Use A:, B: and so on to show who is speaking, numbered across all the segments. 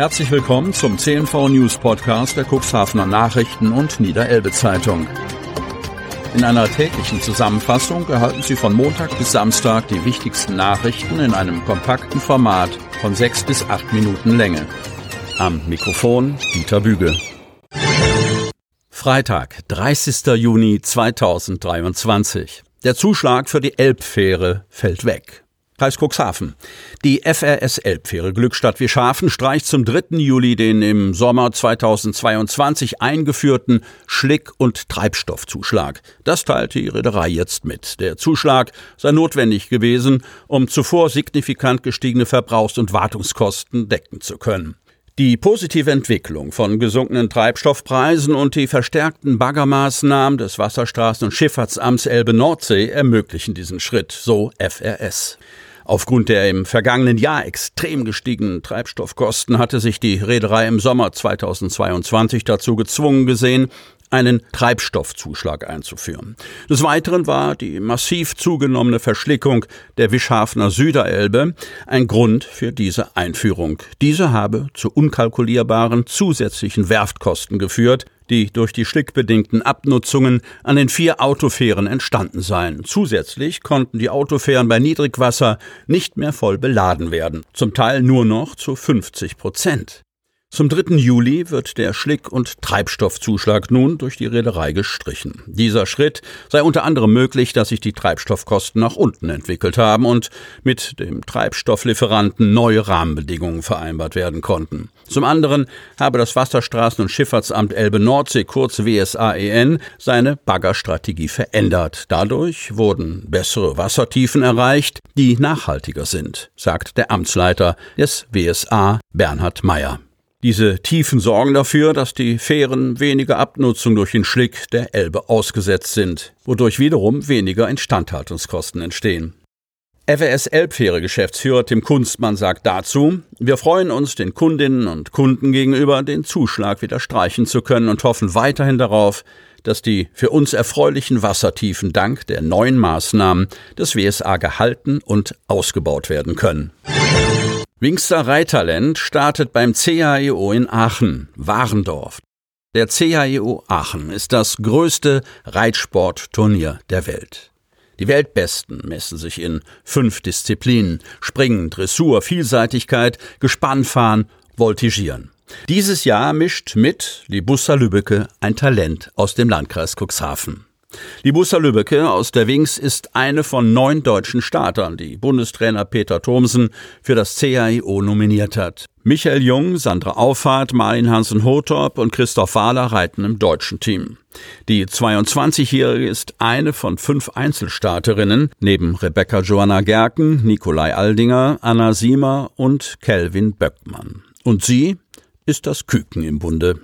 A: Herzlich willkommen zum CNV News Podcast der Cuxhavener Nachrichten und Niederelbe Zeitung. In einer täglichen Zusammenfassung erhalten Sie von Montag bis Samstag die wichtigsten Nachrichten in einem kompakten Format von sechs bis acht Minuten Länge. Am Mikrofon Dieter Büge. Freitag, 30. Juni 2023. Der Zuschlag für die Elbfähre fällt weg. Kreis Cuxhaven. Die FRS Elbfähre Glückstadt Wischhafen streicht zum 3. Juli den im Sommer 2022 eingeführten Schlick- und Treibstoffzuschlag. Das teilte die Reederei jetzt mit. Der Zuschlag sei notwendig gewesen, um zuvor signifikant gestiegene Verbrauchs- und Wartungskosten decken zu können. Die positive Entwicklung von gesunkenen Treibstoffpreisen und die verstärkten Baggermaßnahmen des Wasserstraßen- und Schifffahrtsamts Elbe-Nordsee ermöglichen diesen Schritt, so FRS. Aufgrund der im vergangenen Jahr extrem gestiegenen Treibstoffkosten hatte sich die Reederei im Sommer 2022 dazu gezwungen gesehen, einen Treibstoffzuschlag einzuführen. Des Weiteren war die massiv zugenommene Verschlickung der Wischhafener Süderelbe ein Grund für diese Einführung. Diese habe zu unkalkulierbaren zusätzlichen Werftkosten geführt, die durch die schlickbedingten Abnutzungen an den vier Autofähren entstanden seien. Zusätzlich konnten die Autofähren bei Niedrigwasser nicht mehr voll beladen werden, zum Teil nur noch zu 50 Prozent. Zum 3. Juli wird der Schlick- und Treibstoffzuschlag nun durch die Reederei gestrichen. Dieser Schritt sei unter anderem möglich, dass sich die Treibstoffkosten nach unten entwickelt haben und mit dem Treibstofflieferanten neue Rahmenbedingungen vereinbart werden konnten. Zum anderen habe das Wasserstraßen- und Schifffahrtsamt Elbe-Nordsee, kurz WSAEN, seine Baggerstrategie verändert. Dadurch wurden bessere Wassertiefen erreicht, die nachhaltiger sind, sagt der Amtsleiter des WSA Bernhard Meyer. Diese Tiefen sorgen dafür, dass die Fähren weniger Abnutzung durch den Schlick der Elbe ausgesetzt sind, wodurch wiederum weniger Instandhaltungskosten entstehen. FWS Elbfähre Geschäftsführer Tim Kunstmann sagt dazu, wir freuen uns, den Kundinnen und Kunden gegenüber den Zuschlag wieder streichen zu können und hoffen weiterhin darauf, dass die für uns erfreulichen Wassertiefen dank der neuen Maßnahmen des WSA gehalten und ausgebaut werden können. Wingster Reittalent startet beim CAEO in Aachen, Warendorf. Der CAEO Aachen ist das größte Reitsportturnier der Welt. Die Weltbesten messen sich in fünf Disziplinen Springen, Dressur, Vielseitigkeit, Gespannfahren, Voltigieren. Dieses Jahr mischt mit Libussa Lübbecke ein Talent aus dem Landkreis Cuxhaven. Libussa Lübbecke aus der Wings ist eine von neun deutschen Startern, die Bundestrainer Peter Thomsen für das CAIO nominiert hat. Michael Jung, Sandra Auffahrt, Marlin Hansen-Hotorp und Christoph Wahler reiten im deutschen Team. Die 22-Jährige ist eine von fünf Einzelstarterinnen, neben Rebecca Joanna Gerken, Nikolai Aldinger, Anna Siemer und Kelvin Böckmann. Und sie ist das Küken im Bunde.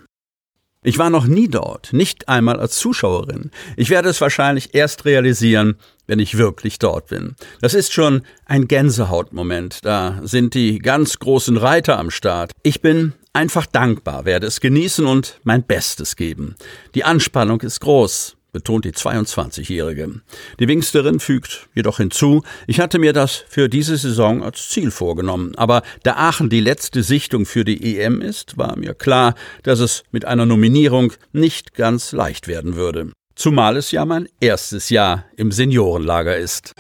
A: Ich war noch nie dort, nicht einmal als Zuschauerin. Ich werde es wahrscheinlich erst realisieren, wenn ich wirklich dort bin. Das ist schon ein Gänsehautmoment. Da sind die ganz großen Reiter am Start. Ich bin einfach dankbar, werde es genießen und mein Bestes geben. Die Anspannung ist groß betont die 22-Jährige. Die Wingsterin fügt jedoch hinzu, ich hatte mir das für diese Saison als Ziel vorgenommen, aber da Aachen die letzte Sichtung für die EM ist, war mir klar, dass es mit einer Nominierung nicht ganz leicht werden würde. Zumal es ja mein erstes Jahr im Seniorenlager ist.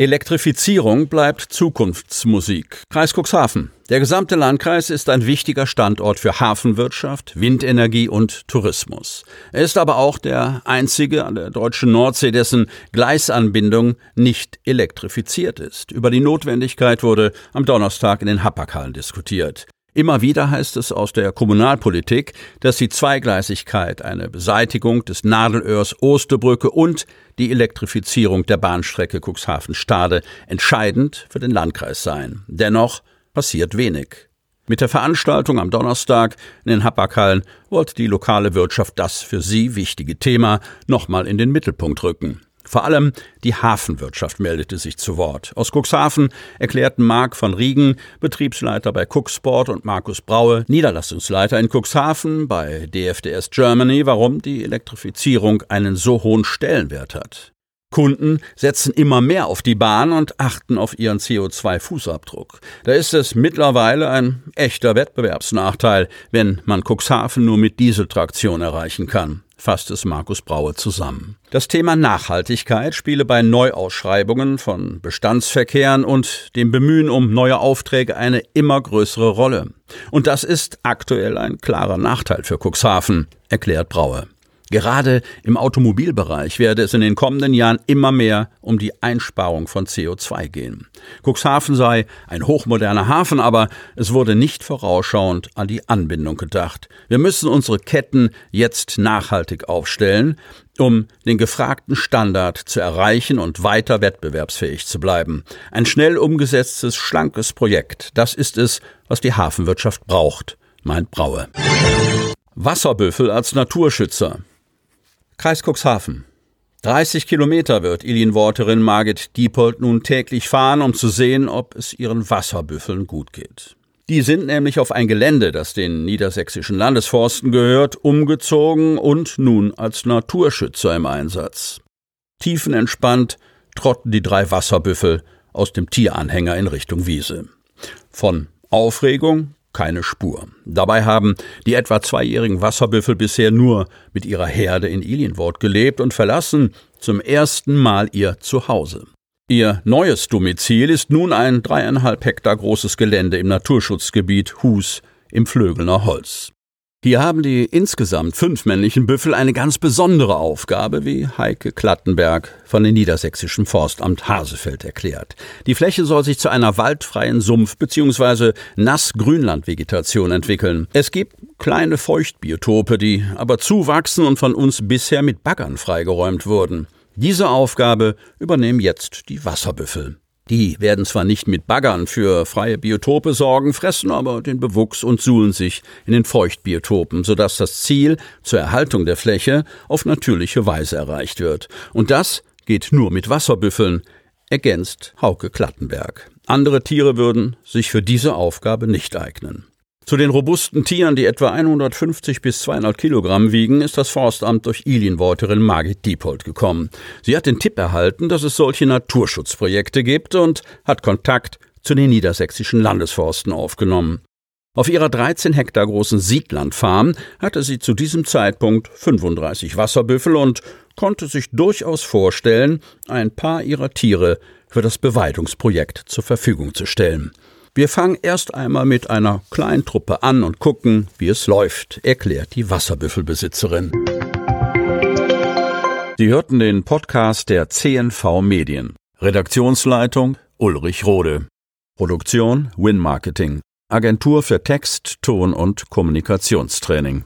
A: Elektrifizierung bleibt Zukunftsmusik. Kreis Cuxhaven. Der gesamte Landkreis ist ein wichtiger Standort für Hafenwirtschaft, Windenergie und Tourismus. Er ist aber auch der einzige an der deutschen Nordsee, dessen Gleisanbindung nicht elektrifiziert ist. Über die Notwendigkeit wurde am Donnerstag in den Hapaghallen diskutiert. Immer wieder heißt es aus der Kommunalpolitik, dass die Zweigleisigkeit, eine Beseitigung des Nadelöhrs Osterbrücke und die Elektrifizierung der Bahnstrecke Cuxhaven-Stade entscheidend für den Landkreis seien. Dennoch passiert wenig. Mit der Veranstaltung am Donnerstag in den Hapaghallen wollte die lokale Wirtschaft das für sie wichtige Thema nochmal in den Mittelpunkt rücken. Vor allem die Hafenwirtschaft meldete sich zu Wort. Aus Cuxhaven erklärten Marc von Riegen, Betriebsleiter bei Cooksport und Markus Braue, Niederlassungsleiter in Cuxhaven bei DFDS Germany, warum die Elektrifizierung einen so hohen Stellenwert hat. Kunden setzen immer mehr auf die Bahn und achten auf ihren CO2-Fußabdruck. Da ist es mittlerweile ein echter Wettbewerbsnachteil, wenn man Cuxhaven nur mit Dieseltraktion erreichen kann fasst es Markus Braue zusammen. Das Thema Nachhaltigkeit spiele bei Neuausschreibungen von Bestandsverkehren und dem Bemühen um neue Aufträge eine immer größere Rolle. Und das ist aktuell ein klarer Nachteil für Cuxhaven, erklärt Braue. Gerade im Automobilbereich werde es in den kommenden Jahren immer mehr um die Einsparung von CO2 gehen. Cuxhaven sei ein hochmoderner Hafen, aber es wurde nicht vorausschauend an die Anbindung gedacht. Wir müssen unsere Ketten jetzt nachhaltig aufstellen, um den gefragten Standard zu erreichen und weiter wettbewerbsfähig zu bleiben. Ein schnell umgesetztes, schlankes Projekt, das ist es, was die Hafenwirtschaft braucht, meint Braue. Wasserbüffel als Naturschützer. Kreis Cuxhaven. 30 Kilometer wird Ilienworterin Margit Diepold nun täglich fahren, um zu sehen, ob es ihren Wasserbüffeln gut geht. Die sind nämlich auf ein Gelände, das den niedersächsischen Landesforsten gehört, umgezogen und nun als Naturschützer im Einsatz. Tiefenentspannt trotten die drei Wasserbüffel aus dem Tieranhänger in Richtung Wiese. Von Aufregung keine Spur. Dabei haben die etwa zweijährigen Wasserbüffel bisher nur mit ihrer Herde in Ilienwort gelebt und verlassen zum ersten Mal ihr Zuhause. Ihr neues Domizil ist nun ein dreieinhalb Hektar großes Gelände im Naturschutzgebiet Hus im Flögelner Holz. Hier haben die insgesamt fünf männlichen Büffel eine ganz besondere Aufgabe, wie Heike Klattenberg von dem niedersächsischen Forstamt Hasefeld erklärt. Die Fläche soll sich zu einer waldfreien Sumpf- bzw. Nass-Grünlandvegetation entwickeln. Es gibt kleine Feuchtbiotope, die aber zuwachsen und von uns bisher mit Baggern freigeräumt wurden. Diese Aufgabe übernehmen jetzt die Wasserbüffel. Die werden zwar nicht mit Baggern für freie Biotope sorgen, fressen aber den Bewuchs und suhlen sich in den Feuchtbiotopen, sodass das Ziel zur Erhaltung der Fläche auf natürliche Weise erreicht wird. Und das geht nur mit Wasserbüffeln, ergänzt Hauke Klattenberg. Andere Tiere würden sich für diese Aufgabe nicht eignen. Zu den robusten Tieren, die etwa 150 bis 200 Kilogramm wiegen, ist das Forstamt durch Ilienworterin Margit Diepold gekommen. Sie hat den Tipp erhalten, dass es solche Naturschutzprojekte gibt und hat Kontakt zu den niedersächsischen Landesforsten aufgenommen. Auf ihrer 13 Hektar großen Siedlandfarm hatte sie zu diesem Zeitpunkt 35 Wasserbüffel und konnte sich durchaus vorstellen, ein paar ihrer Tiere für das Beweidungsprojekt zur Verfügung zu stellen. Wir fangen erst einmal mit einer kleinen Truppe an und gucken, wie es läuft, erklärt die Wasserbüffelbesitzerin. Sie hörten den Podcast der CNV Medien. Redaktionsleitung Ulrich Rode. Produktion Win Marketing. Agentur für Text, Ton und Kommunikationstraining.